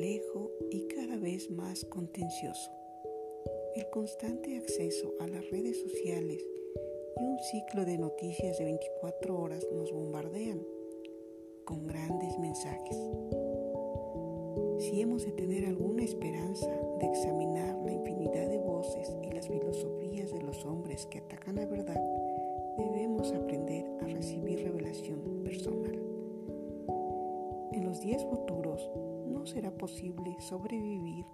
complejo y cada vez más contencioso. El constante acceso a las redes sociales y un ciclo de noticias de 24 horas nos bombardean con grandes mensajes. Si hemos de tener alguna esperanza de examinar la infinidad de voces y las filosofías de los hombres que atacan la verdad, debemos aprender a recibir revelación personal. En los días futuros no será posible sobrevivir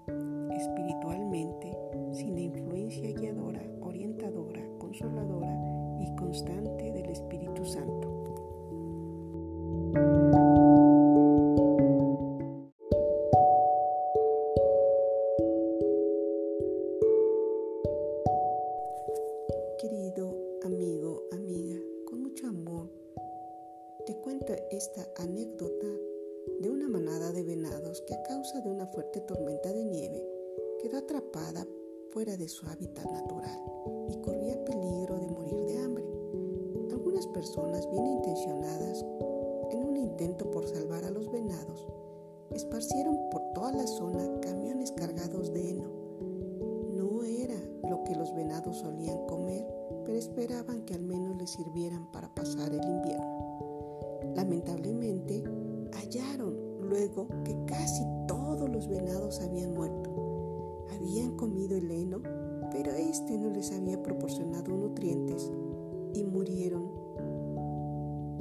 espiritualmente sin la influencia guiadora, orientadora, consoladora y constante del Espíritu Santo. Querido amigo, amiga, con mucho amor, te cuento esta anécdota de venados que a causa de una fuerte tormenta de nieve quedó atrapada fuera de su hábitat natural y corría peligro de morir de hambre. Algunas personas bien intencionadas, en un intento por salvar a los venados, esparcieron por toda la zona camiones cargados de heno. No era lo que los venados solían comer, pero esperaban que al menos les sirvieran para pasar el invierno. Lamentablemente, hallaron luego que casi todos los venados habían muerto. Habían comido el heno, pero este no les había proporcionado nutrientes y murieron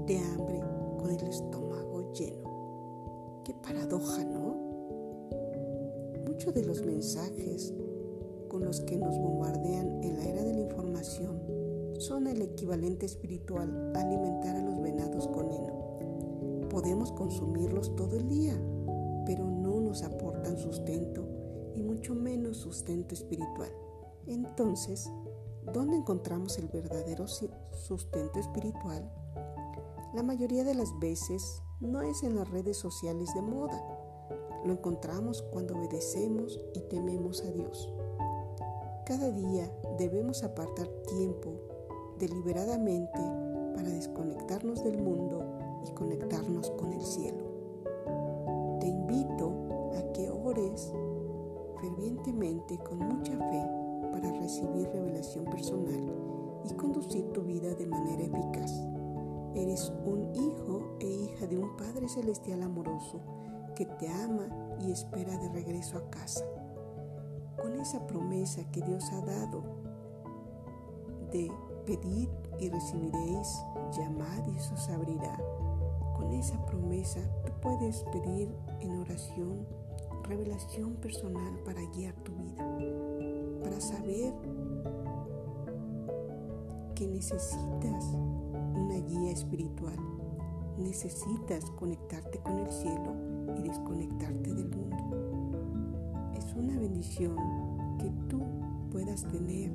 de hambre con el estómago lleno. Qué paradoja, ¿no? Muchos de los mensajes con los que nos bombardean en la era de la información son el equivalente espiritual a alimentar a los venados con heno. Consumirlos todo el día, pero no nos aportan sustento y mucho menos sustento espiritual. Entonces, ¿dónde encontramos el verdadero sustento espiritual? La mayoría de las veces no es en las redes sociales de moda. Lo encontramos cuando obedecemos y tememos a Dios. Cada día debemos apartar tiempo deliberadamente para desconectarnos del mundo y conectarnos con el cielo. Te invito a que ores fervientemente con mucha fe para recibir revelación personal y conducir tu vida de manera eficaz. Eres un hijo e hija de un Padre Celestial amoroso que te ama y espera de regreso a casa. Con esa promesa que Dios ha dado de pedir y recibiréis, llamad y se os abrirá. Con esa promesa tú puedes pedir en oración revelación personal para guiar tu vida, para saber que necesitas una guía espiritual, necesitas conectarte con el cielo y desconectarte del mundo. Es una bendición que tú puedas tener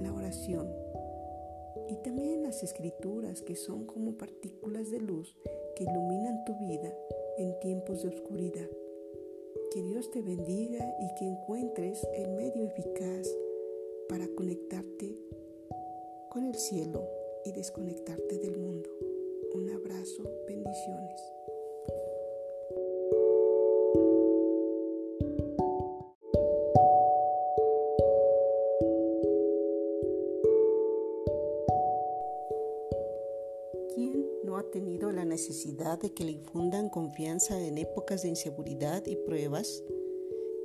la oración y también las escrituras que son como partículas de luz que iluminan tu vida en tiempos de oscuridad. Que Dios te bendiga y que encuentres el medio eficaz para conectarte con el cielo y desconectarte del mundo. Un abrazo, bendiciones. De que le infundan confianza en épocas de inseguridad y pruebas?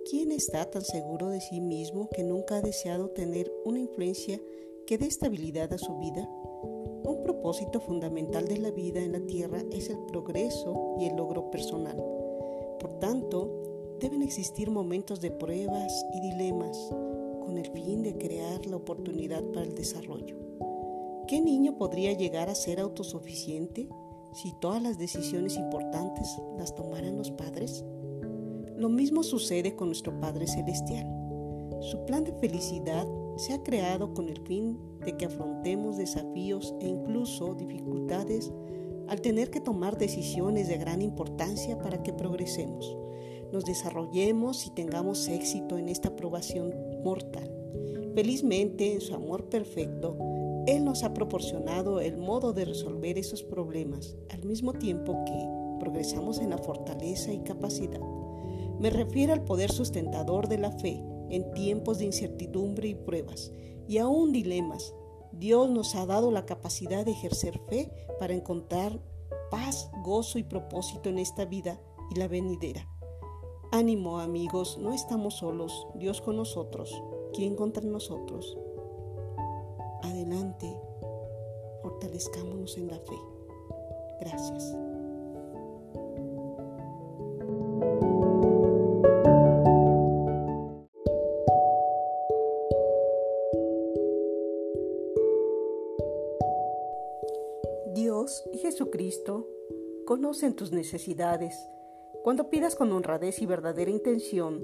¿Quién está tan seguro de sí mismo que nunca ha deseado tener una influencia que dé estabilidad a su vida? Un propósito fundamental de la vida en la Tierra es el progreso y el logro personal. Por tanto, deben existir momentos de pruebas y dilemas con el fin de crear la oportunidad para el desarrollo. ¿Qué niño podría llegar a ser autosuficiente si todas las decisiones importantes las tomaran los padres? Lo mismo sucede con nuestro Padre Celestial. Su plan de felicidad se ha creado con el fin de que afrontemos desafíos e incluso dificultades al tener que tomar decisiones de gran importancia para que progresemos, nos desarrollemos y tengamos éxito en esta aprobación mortal. Felizmente, en su amor perfecto, él nos ha proporcionado el modo de resolver esos problemas, al mismo tiempo que, progresamos en la fortaleza y capacidad. Me refiero al poder sustentador de la fe en tiempos de incertidumbre y pruebas, y aún dilemas. Dios nos ha dado la capacidad de ejercer fe para encontrar paz, gozo y propósito en esta vida y la venidera. Ánimo amigos, no estamos solos, Dios con nosotros, ¿quién contra nosotros? Adelante, fortalezcámonos en la fe. Gracias. Dios y Jesucristo conocen tus necesidades. Cuando pidas con honradez y verdadera intención,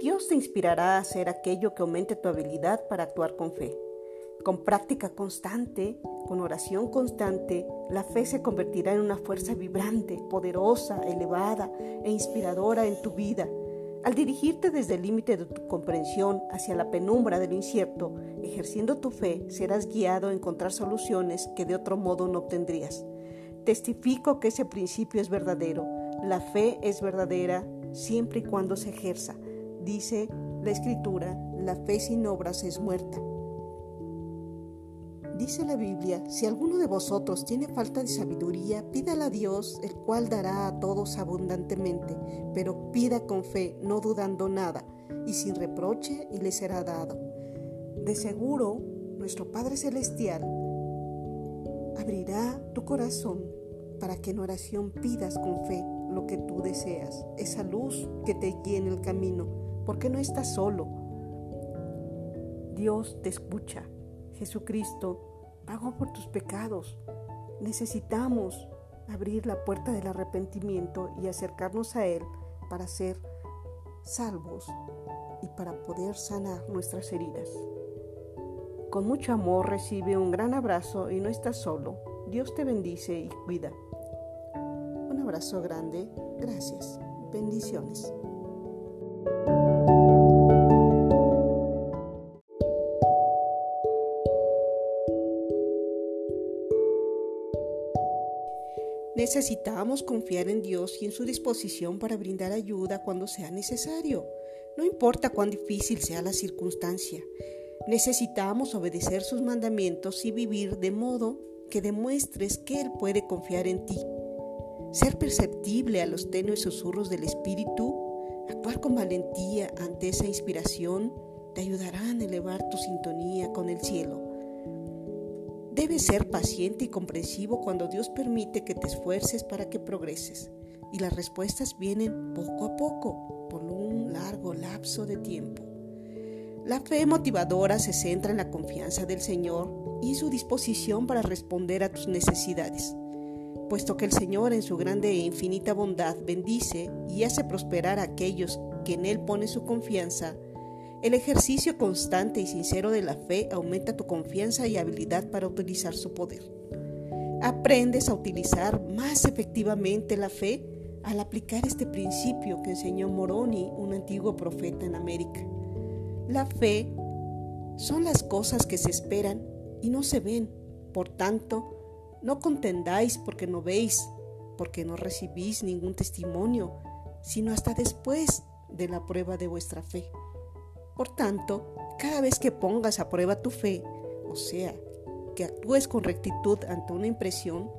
Dios te inspirará a hacer aquello que aumente tu habilidad para actuar con fe. Con práctica constante, con oración constante, la fe se convertirá en una fuerza vibrante, poderosa, elevada e inspiradora en tu vida. Al dirigirte desde el límite de tu comprensión hacia la penumbra del incierto, ejerciendo tu fe, serás guiado a encontrar soluciones que de otro modo no obtendrías. Testifico que ese principio es verdadero. La fe es verdadera siempre y cuando se ejerza. Dice la Escritura, la fe sin obras es muerta. Dice la Biblia, si alguno de vosotros tiene falta de sabiduría, pídala a Dios, el cual dará a todos abundantemente, pero pida con fe, no dudando nada, y sin reproche, y le será dado. De seguro, nuestro Padre Celestial abrirá tu corazón para que en oración pidas con fe lo que tú deseas, esa luz que te guíe en el camino, porque no estás solo. Dios te escucha Jesucristo pagó por tus pecados. Necesitamos abrir la puerta del arrepentimiento y acercarnos a Él para ser salvos y para poder sanar nuestras heridas. Con mucho amor recibe un gran abrazo y no estás solo. Dios te bendice y cuida. Un abrazo grande. Gracias. Bendiciones. Necesitamos confiar en Dios y en su disposición para brindar ayuda cuando sea necesario, no importa cuán difícil sea la circunstancia. Necesitamos obedecer sus mandamientos y vivir de modo que demuestres que Él puede confiar en ti. Ser perceptible a los tenues susurros del Espíritu, actuar con valentía ante esa inspiración, te ayudarán a elevar tu sintonía con el cielo. Debes ser paciente y comprensivo cuando Dios permite que te esfuerces para que progreses. Y las respuestas vienen poco a poco, por un largo lapso de tiempo. La fe motivadora se centra en la confianza del Señor y su disposición para responder a tus necesidades. Puesto que el Señor en su grande e infinita bondad bendice y hace prosperar a aquellos que en Él ponen su confianza, el ejercicio constante y sincero de la fe aumenta tu confianza y habilidad para utilizar su poder. Aprendes a utilizar más efectivamente la fe al aplicar este principio que enseñó Moroni, un antiguo profeta en América. La fe son las cosas que se esperan y no se ven. Por tanto, no contendáis porque no veis, porque no recibís ningún testimonio, sino hasta después de la prueba de vuestra fe. Por tanto, cada vez que pongas a prueba tu fe, o sea, que actúes con rectitud ante una impresión,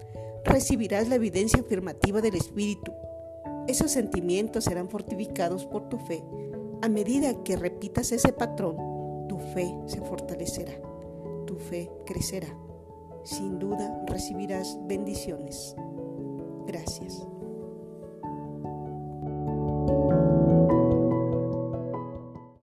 recibirás la evidencia afirmativa del Espíritu. Esos sentimientos serán fortificados por tu fe. A medida que repitas ese patrón, tu fe se fortalecerá, tu fe crecerá. Sin duda recibirás bendiciones. Gracias.